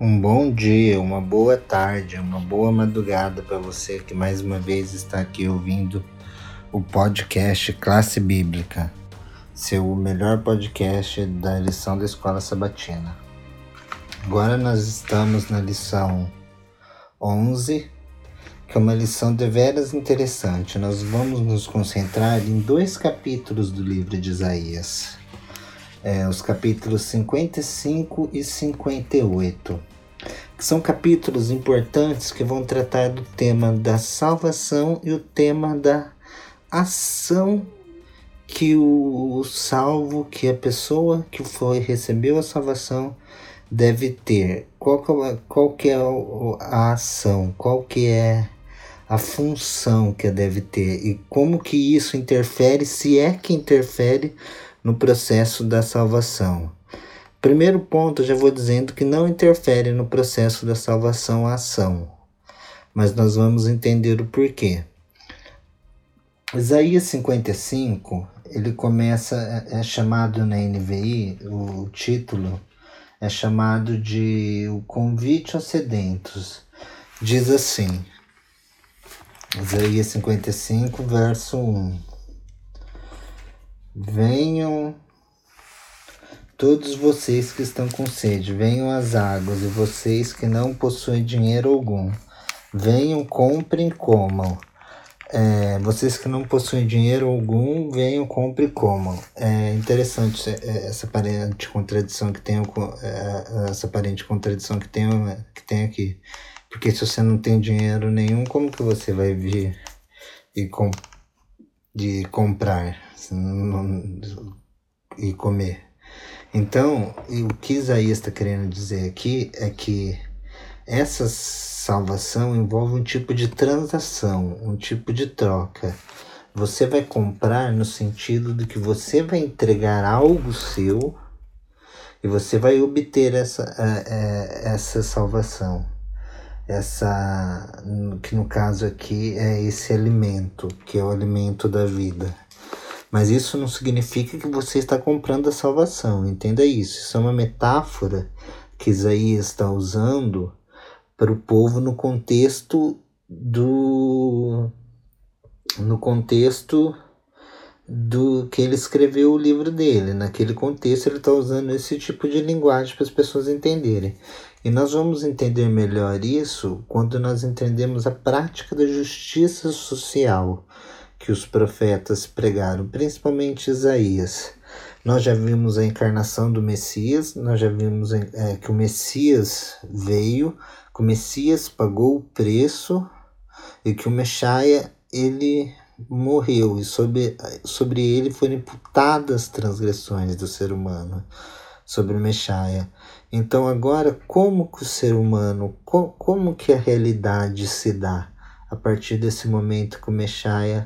Um bom dia, uma boa tarde, uma boa madrugada para você que mais uma vez está aqui ouvindo o podcast Classe Bíblica, seu melhor podcast da lição da Escola Sabatina. Agora nós estamos na lição 11, que é uma lição deveras interessante. Nós vamos nos concentrar em dois capítulos do livro de Isaías é, os capítulos 55 e 58, que são capítulos importantes que vão tratar do tema da salvação e o tema da ação que o, salvo, que a pessoa que foi recebeu a salvação deve ter. Qual que é, qual que é a ação? Qual que é a função que deve ter e como que isso interfere, se é que interfere no processo da salvação. Primeiro ponto, já vou dizendo que não interfere no processo da salvação a ação, mas nós vamos entender o porquê. Isaías 55, ele começa, é, é chamado na NVI, o título é chamado de O Convite aos Sedentos. Diz assim, Isaías 55, verso 1. Venham todos vocês que estão com sede, venham às águas, e vocês que não possuem dinheiro algum, venham, comprem, comam. É, vocês que não possuem dinheiro algum, venham, comprem e comam. É interessante é, essa aparente contradição que tem, é, essa aparente contradição que tem, que tem aqui. Porque se você não tem dinheiro nenhum, como que você vai vir e com, de comprar? E comer. Então, o que Isaías está querendo dizer aqui é que essa salvação envolve um tipo de transação, um tipo de troca. Você vai comprar no sentido de que você vai entregar algo seu e você vai obter essa, essa salvação. Essa, que no caso aqui é esse alimento, que é o alimento da vida. Mas isso não significa que você está comprando a salvação, entenda isso. Isso é uma metáfora que Isaías está usando para o povo no contexto do no contexto do que ele escreveu o livro dele. Naquele contexto, ele está usando esse tipo de linguagem para as pessoas entenderem. E nós vamos entender melhor isso quando nós entendemos a prática da justiça social que os profetas pregaram, principalmente Isaías. Nós já vimos a encarnação do Messias, nós já vimos é, que o Messias veio, que o Messias pagou o preço e que o Messias ele morreu e sobre, sobre ele foram imputadas as transgressões do ser humano, sobre o Messias. Então agora como que o ser humano, co, como que a realidade se dá a partir desse momento que o Messias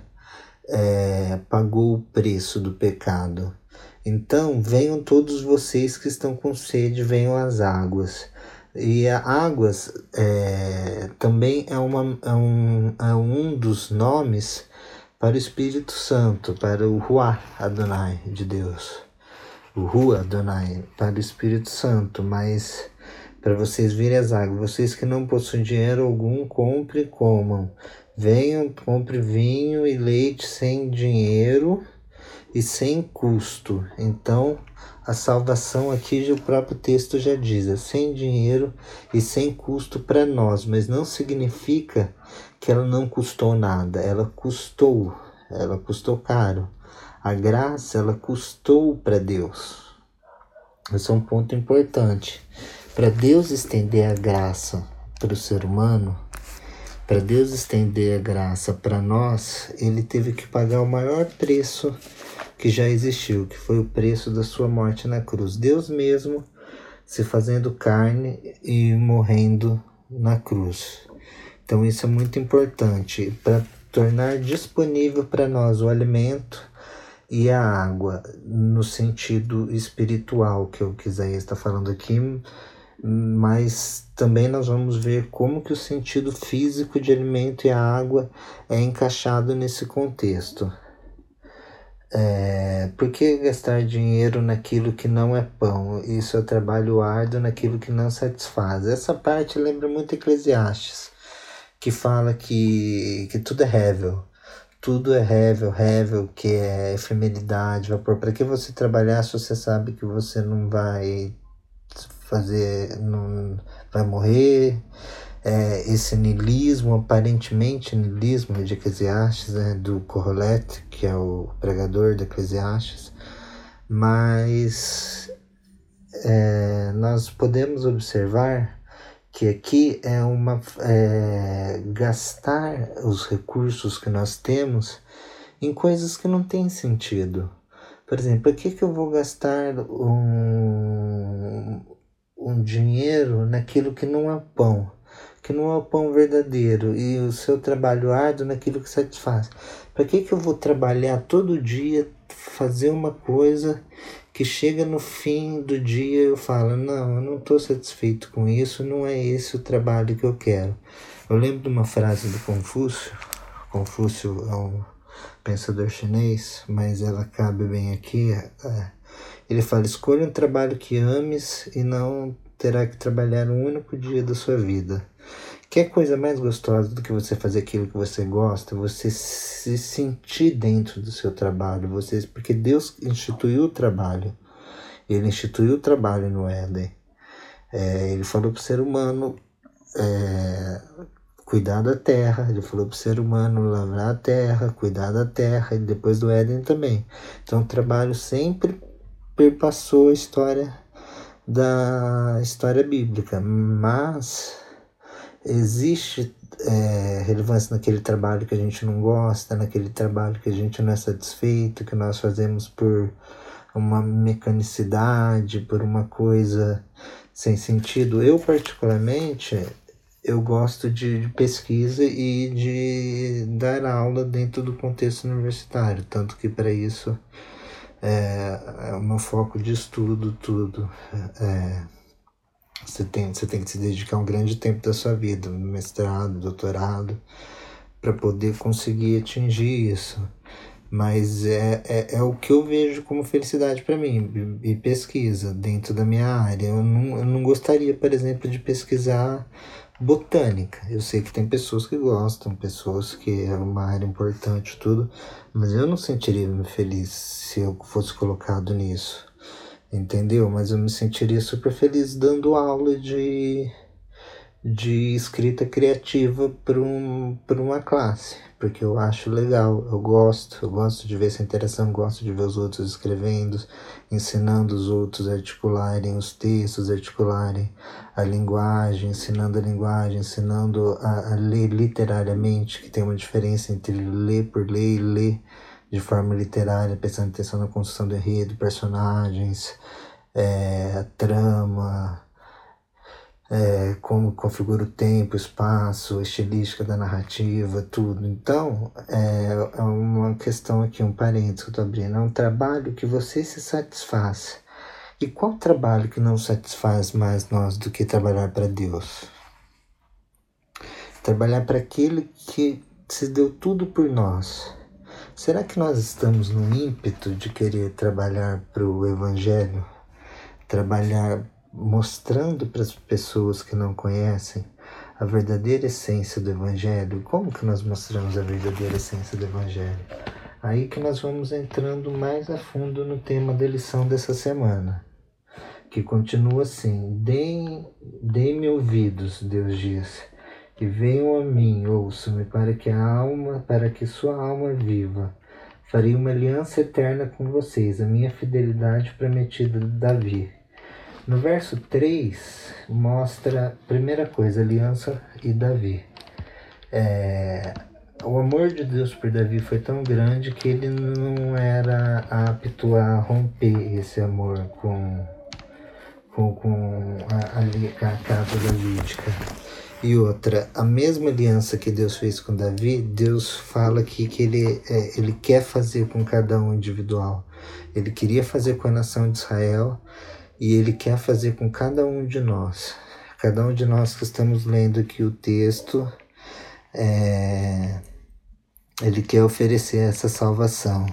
é, pagou o preço do pecado. Então venham todos vocês que estão com sede, venham às águas. E a águas é, também é, uma, é, um, é um dos nomes para o Espírito Santo, para o Ruá Adonai de Deus. O Rua Adonai, para o Espírito Santo, mas para vocês virem as águas. Vocês que não possuem dinheiro algum, compre e comam. Venham, compre vinho e leite sem dinheiro e sem custo. Então, a salvação aqui o próprio texto já diz, é sem dinheiro e sem custo para nós, mas não significa que ela não custou nada, ela custou, ela custou caro. A graça, ela custou para Deus. Esse é um ponto importante. Para Deus estender a graça para o ser humano, para Deus estender a graça para nós, ele teve que pagar o maior preço que já existiu, que foi o preço da sua morte na cruz. Deus mesmo se fazendo carne e morrendo na cruz. Então isso é muito importante para tornar disponível para nós o alimento e a água no sentido espiritual que o Isaías está falando aqui mas também nós vamos ver como que o sentido físico de alimento e a água é encaixado nesse contexto. É, É, por que gastar dinheiro naquilo que não é pão e seu trabalho árduo naquilo que não satisfaz? Essa parte lembra muito Eclesiastes, que fala que, que tudo é rével. Tudo é rével, rével, que é efemeridade, vapor. Para que você trabalhar se você sabe que você não vai fazer, não vai morrer? é, esse nilismo, aparentemente nilismo de Eclesiastes, né, do Corrolete, que é o pregador de Eclesiastes, mas é, nós podemos observar que aqui é uma é, gastar os recursos que nós temos em coisas que não têm sentido. Por exemplo, por que, que eu vou gastar um, um dinheiro naquilo que não é pão? que não é o pão verdadeiro e o seu trabalho árduo naquilo que satisfaz. Para que, que eu vou trabalhar todo dia, fazer uma coisa que chega no fim do dia eu falo, não, eu não estou satisfeito com isso, não é esse o trabalho que eu quero. Eu lembro de uma frase do Confúcio, Confúcio é um pensador chinês, mas ela cabe bem aqui. É, ele fala, escolha um trabalho que ames e não terá que trabalhar um único dia da sua vida. Que coisa mais gostosa do que você fazer aquilo que você gosta, você se sentir dentro do seu trabalho, você, porque Deus instituiu o trabalho. Ele instituiu o trabalho no Éden. É, ele falou para o ser humano é, cuidar da terra, ele falou para o ser humano lavrar a terra, cuidar da terra, e depois do Éden também. Então o trabalho sempre perpassou a história da história bíblica, mas existe é, relevância naquele trabalho que a gente não gosta, naquele trabalho que a gente não é satisfeito, que nós fazemos por uma mecanicidade, por uma coisa sem sentido. Eu, particularmente, eu gosto de, pesquisa e de dar aula dentro do contexto universitário, tanto que para isso é, é o meu foco de estudo, tudo. É, você tem, você tem que se dedicar um grande tempo da sua vida, mestrado, doutorado, para poder conseguir atingir isso. Mas é, é, é o que eu vejo como felicidade para mim, e pesquisa dentro da minha área. Eu não, eu não gostaria, por exemplo, de pesquisar botânica. Eu sei que tem pessoas que gostam, pessoas que é uma área importante, tudo, mas eu não sentiria me feliz se eu fosse colocado nisso entendeu? Mas eu me sentiria super feliz dando aula de, de escrita criativa para um, uma classe, porque eu acho legal, eu gosto, eu gosto de ver essa interação, gosto de ver os outros escrevendo, ensinando os outros a articularem os textos, articularem a linguagem, ensinando a linguagem, ensinando a, a ler literariamente, que tem uma diferença entre ler por ler e ler de forma literária, prestando atenção na construção do enredo, personagens, é, trama, é, como configura o tempo, espaço, a estilística da narrativa, tudo. Então, é, é uma questão aqui, um parênteses que eu estou abrindo. É um trabalho que você se satisfaz. E qual trabalho que não satisfaz mais nós do que trabalhar para Deus? Trabalhar para aquele que se deu tudo por nós Será que nós estamos no ímpeto de querer trabalhar para o Evangelho? Trabalhar mostrando para as pessoas que não conhecem a verdadeira essência do Evangelho? Como que nós mostramos a verdadeira essência do Evangelho? Aí que nós vamos entrando mais a fundo no tema da lição dessa semana, que continua assim: Deem-me deem ouvidos, Deus diz que venham a mim, ouçam-me, para que a alma, para que sua alma viva. Farei uma aliança eterna com vocês, a minha fidelidade prometida de Davi. No verso 3 mostra, primeira coisa, aliança e Davi. É, o amor de Deus por Davi foi tão grande que ele não era apto a romper esse amor com, com, com a, a, a casa davídica. E outra, a mesma aliança que Deus fez com Davi, Deus fala aqui que ele, é, ele quer fazer com cada um individual. Ele queria fazer com a nação de Israel e ele quer fazer com cada um de nós. Cada um de nós que estamos lendo aqui o texto, é, ele quer oferecer essa salvação.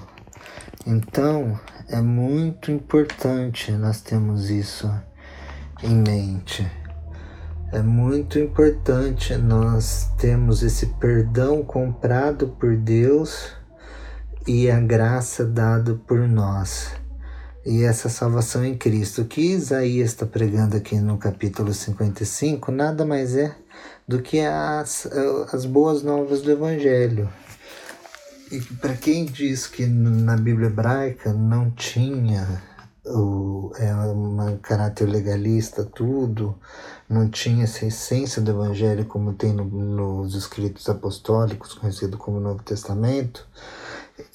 Então, é muito importante nós termos isso em mente. É muito importante nós termos esse perdão comprado por Deus e a graça dada por nós. E essa salvação em Cristo. Que Isaías está pregando aqui no capítulo 55 nada mais é do que as, as boas novas do Evangelho. E para quem diz que na Bíblia hebraica não tinha o, é um caráter legalista, tudo, não tinha essa essência do Evangelho como tem no, nos escritos apostólicos, conhecido como Novo Testamento,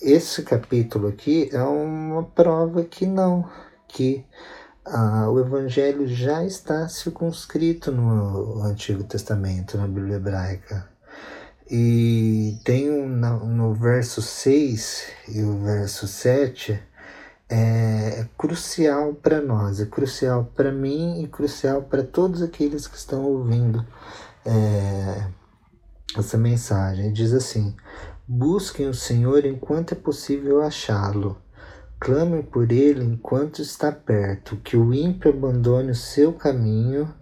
esse capítulo aqui é uma prova que não, que ah, o Evangelho já está circunscrito no Antigo Testamento, na Bíblia hebraica. E tem um, no verso 6 e o verso 7 é crucial para nós, é crucial para mim e crucial para todos aqueles que estão ouvindo é, essa mensagem. Diz assim: Busquem o Senhor enquanto é possível achá-lo. Clamem por ele enquanto está perto, que o ímpio abandone o seu caminho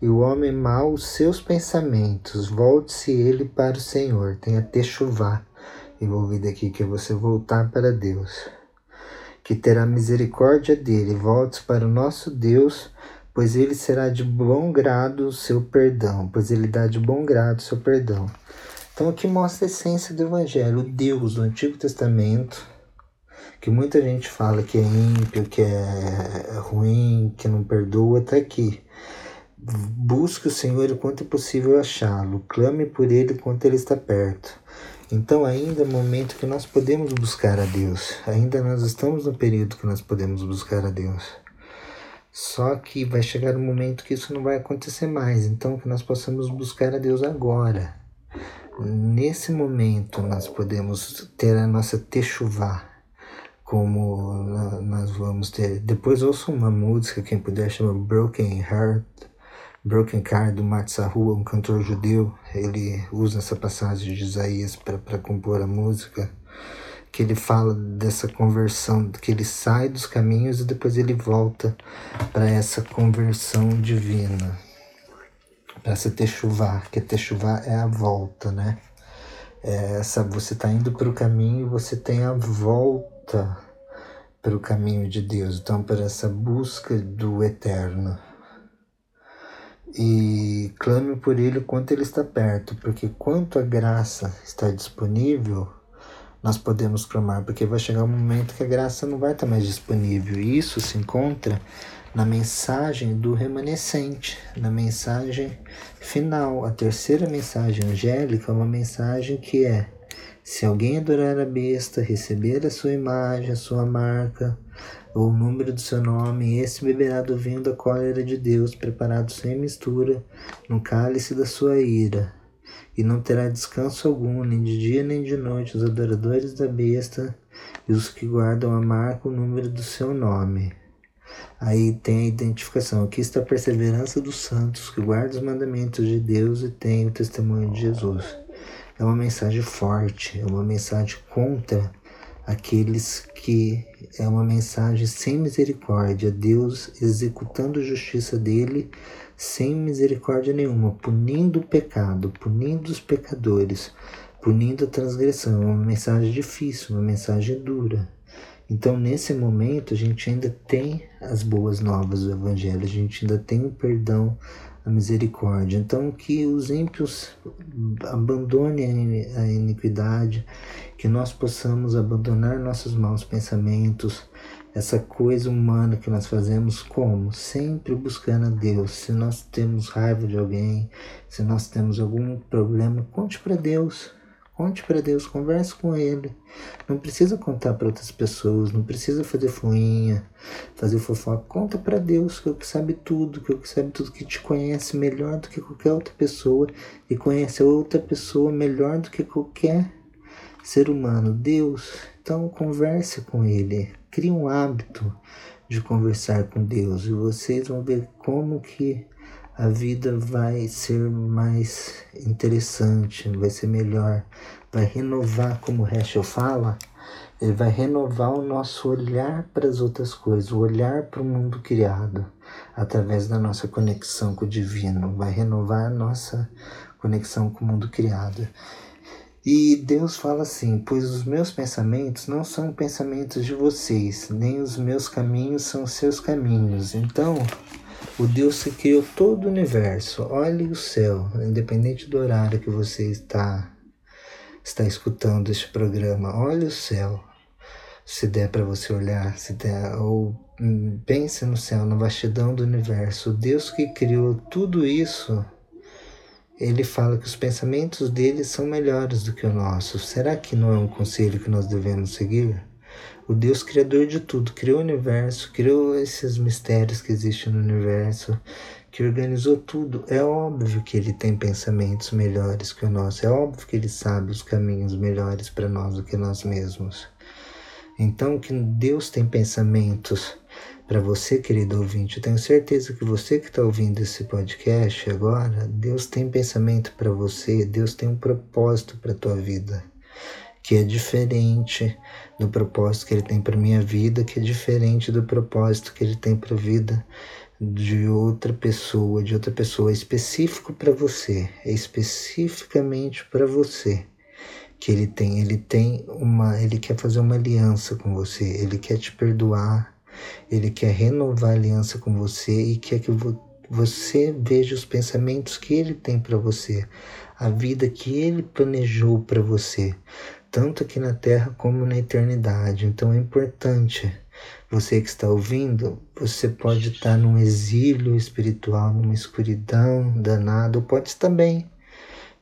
e o homem mau os seus pensamentos. Volte-se ele para o Senhor. Tenha techuvá envolvido aqui, que é você voltar para Deus. Que terá misericórdia dele. Volte para o nosso Deus, pois ele será de bom grado o seu perdão, pois ele dá de bom grado o seu perdão. Então aqui mostra a essência do Evangelho. O Deus do Antigo Testamento, que muita gente fala que é ímpio, que é ruim, que não perdoa, está aqui. Busque o Senhor enquanto é possível achá-lo, clame por ele enquanto ele está perto. Então, ainda é o momento que nós podemos buscar a Deus, ainda nós estamos no período que nós podemos buscar a Deus. Só que vai chegar um momento que isso não vai acontecer mais, então que nós possamos buscar a Deus agora. Nesse momento nós podemos ter a nossa techuvá, como nós vamos ter. Depois ouço uma música, quem puder, chama Broken Heart, Broken Car do Matsahua, um cantor judeu, ele usa essa passagem de Isaías para compor a música, que ele fala dessa conversão, que ele sai dos caminhos e depois ele volta para essa conversão divina, essa techuvá, que techuvá é a volta, né? É essa, você está indo para o caminho e você tem a volta para o caminho de Deus, então para essa busca do eterno e clame por ele quanto ele está perto, porque quanto a graça está disponível, nós podemos clamar, porque vai chegar um momento que a graça não vai estar mais disponível. E isso se encontra na mensagem do remanescente, na mensagem final. A terceira mensagem angélica é uma mensagem que é: se alguém adorar a besta, receber a sua imagem, a sua marca, ou o número do seu nome, esse beberá do vinho da cólera de Deus, preparado sem mistura, no cálice da sua ira. E não terá descanso algum, nem de dia nem de noite, os adoradores da besta e os que guardam a marca o número do seu nome. Aí tem a identificação. Aqui está a perseverança dos santos que guardam os mandamentos de Deus e tem o testemunho de Jesus. É uma mensagem forte, é uma mensagem contra aqueles que é uma mensagem sem misericórdia, Deus executando a justiça dele sem misericórdia nenhuma, punindo o pecado, punindo os pecadores, punindo a transgressão. É uma mensagem difícil, uma mensagem dura. Então, nesse momento, a gente ainda tem as boas novas do Evangelho, a gente ainda tem o perdão, a misericórdia. Então, que os ímpios abandonem a iniquidade, que nós possamos abandonar nossos maus pensamentos, essa coisa humana que nós fazemos como? Sempre buscando a Deus. Se nós temos raiva de alguém, se nós temos algum problema, conte para Deus. Conte para Deus, converse com Ele. Não precisa contar para outras pessoas, não precisa fazer fuinha, fazer fofoca. Conta para Deus, que é o que sabe tudo, que é o que sabe tudo, que te conhece melhor do que qualquer outra pessoa e conhece outra pessoa melhor do que qualquer ser humano. Deus, então converse com Ele, crie um hábito de conversar com Deus e vocês vão ver como que a vida vai ser mais interessante, vai ser melhor, vai renovar, como o Heschel fala, Ele vai renovar o nosso olhar para as outras coisas, o olhar para o mundo criado, através da nossa conexão com o divino. Vai renovar a nossa conexão com o mundo criado. E Deus fala assim: Pois os meus pensamentos não são pensamentos de vocês, nem os meus caminhos são seus caminhos. Então, o Deus que criou todo o universo, olhe o céu, independente do horário que você está está escutando este programa, olhe o céu. Se der para você olhar, se der, ou hum, pense no céu, na vastidão do universo. O Deus que criou tudo isso ele fala que os pensamentos dele são melhores do que o nosso. Será que não é um conselho que nós devemos seguir? O Deus Criador de tudo, criou o universo, criou esses mistérios que existem no universo, que organizou tudo. É óbvio que ele tem pensamentos melhores que o nosso, é óbvio que ele sabe os caminhos melhores para nós do que nós mesmos. Então, que Deus tem pensamentos para você, querido ouvinte. Eu tenho certeza que você que está ouvindo esse podcast agora, Deus tem pensamento para você, Deus tem um propósito para a tua vida, que é diferente do propósito que Ele tem para minha vida, que é diferente do propósito que Ele tem para a vida de outra pessoa, de outra pessoa, é específico para você, é especificamente para você que ele tem, ele tem uma, ele quer fazer uma aliança com você, ele quer te perdoar, ele quer renovar a aliança com você e quer que você veja os pensamentos que ele tem para você, a vida que ele planejou para você, tanto aqui na terra como na eternidade. Então é importante. Você que está ouvindo, você pode estar num exílio espiritual, numa escuridão danada, ou pode estar bem,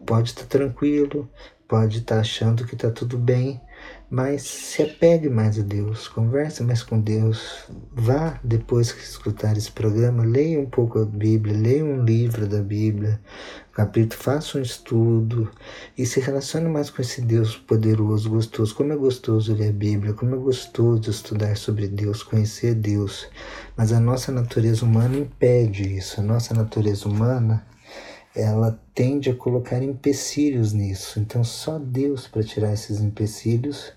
pode estar tranquilo, pode estar achando que está tudo bem, mas se apegue mais a Deus, converse mais com Deus, vá depois que escutar esse programa, leia um pouco a Bíblia, leia um livro da Bíblia, capítulo, faça um estudo e se relacione mais com esse Deus poderoso, gostoso. Como é gostoso ler a Bíblia, como é gostoso estudar sobre Deus, conhecer Deus. Mas a nossa natureza humana impede isso. A nossa natureza humana ela tende a colocar empecilhos nisso. Então, só Deus para tirar esses empecilhos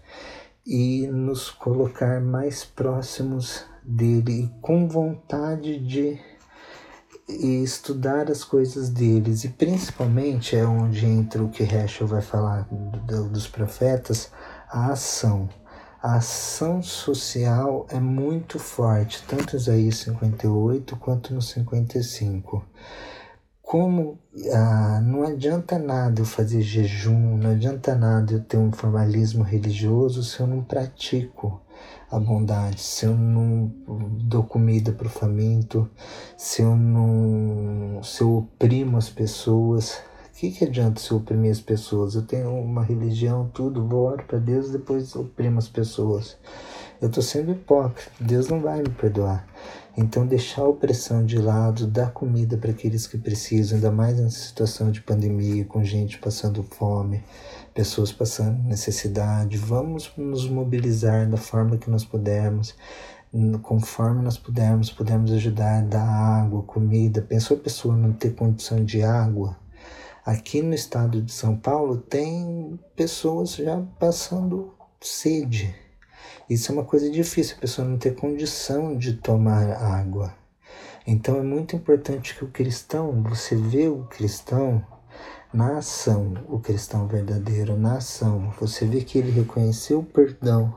e nos colocar mais próximos dele e com vontade de estudar as coisas deles e principalmente é onde entra o que Heschel vai falar do, dos profetas, a ação. A ação social é muito forte, tanto em Isaías 58 quanto no 55 como ah, não adianta nada eu fazer jejum, não adianta nada eu ter um formalismo religioso se eu não pratico a bondade, se eu não dou comida para o faminto, se eu não se eu oprimo as pessoas. O que, que adianta se eu oprimir as pessoas? Eu tenho uma religião, tudo, vou orar para Deus depois oprimo as pessoas. Eu estou sendo hipócrita, Deus não vai me perdoar. Então, deixar a opressão de lado, dar comida para aqueles que precisam, ainda mais nessa situação de pandemia, com gente passando fome, pessoas passando necessidade. Vamos nos mobilizar da forma que nós pudermos, conforme nós pudermos, pudermos ajudar, dar água, comida. Pensou a pessoa não ter condição de água? Aqui no estado de São Paulo tem pessoas já passando sede isso é uma coisa difícil, a pessoa não ter condição de tomar água. Então é muito importante que o cristão, você vê o cristão na ação, o cristão verdadeiro na ação. Você vê que ele reconheceu o perdão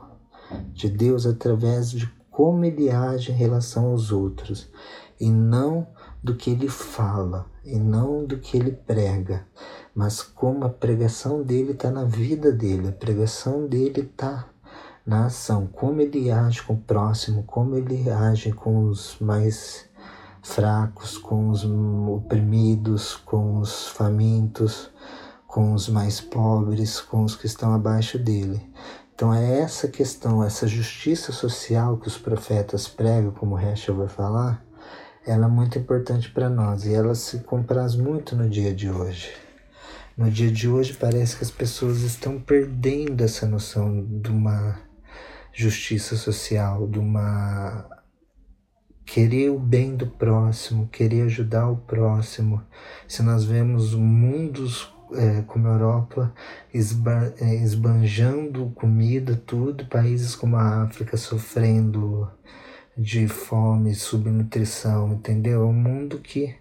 de Deus através de como ele age em relação aos outros e não do que ele fala e não do que ele prega, mas como a pregação dele está na vida dele, a pregação dele está na ação, como ele age com o próximo, como ele age com os mais fracos, com os oprimidos, com os famintos, com os mais pobres, com os que estão abaixo dele. Então é essa questão, essa justiça social que os profetas pregam, como Heschel vai falar, ela é muito importante para nós e ela se compraz muito no dia de hoje. No dia de hoje parece que as pessoas estão perdendo essa noção de uma justiça social, de uma querer o bem do próximo, querer ajudar o próximo. Se nós vemos mundos é, como a Europa esba, é, esbanjando comida, tudo, países como a África sofrendo de fome, subnutrição, entendeu? É um mundo que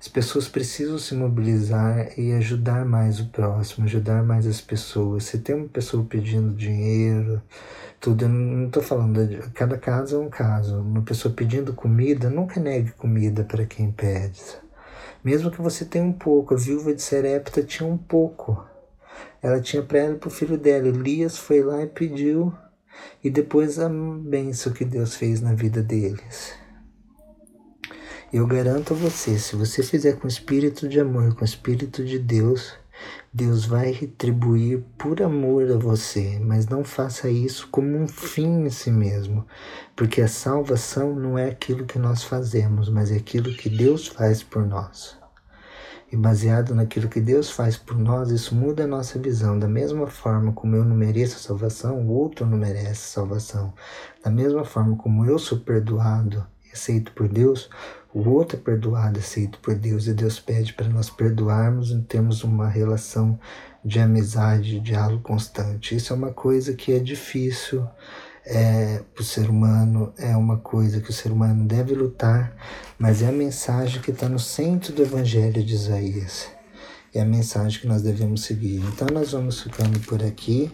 as pessoas precisam se mobilizar e ajudar mais o próximo, ajudar mais as pessoas. Se tem uma pessoa pedindo dinheiro, tudo, eu não estou falando, de, cada caso é um caso. Uma pessoa pedindo comida, nunca negue comida para quem pede. Mesmo que você tenha um pouco, a viúva de Serepta tinha um pouco. Ela tinha para ela e para o filho dela. Elias foi lá e pediu e depois a bênção que Deus fez na vida deles. Eu garanto a você, se você fizer com espírito de amor, com espírito de Deus, Deus vai retribuir por amor a você, mas não faça isso como um fim em si mesmo, porque a salvação não é aquilo que nós fazemos, mas é aquilo que Deus faz por nós. E baseado naquilo que Deus faz por nós, isso muda a nossa visão. Da mesma forma como eu não mereço salvação, o outro não merece salvação. Da mesma forma como eu sou perdoado aceito por Deus, o outro é perdoado e aceito por Deus. E Deus pede para nós perdoarmos e termos uma relação de amizade, de diálogo constante. Isso é uma coisa que é difícil é, para o ser humano, é uma coisa que o ser humano deve lutar, mas é a mensagem que está no centro do Evangelho de Isaías. É a mensagem que nós devemos seguir. Então nós vamos ficando por aqui,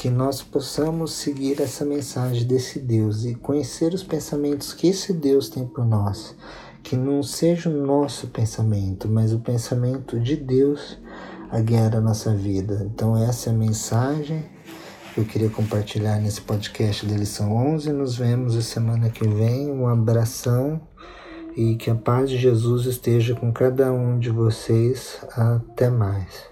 que nós possamos seguir essa mensagem desse Deus e conhecer os pensamentos que esse Deus tem por nós. Que não seja o nosso pensamento, mas o pensamento de Deus a guiar a nossa vida. Então essa é a mensagem eu queria compartilhar nesse podcast da lição 11. Nos vemos a semana que vem. Um abração e que a paz de Jesus esteja com cada um de vocês. Até mais.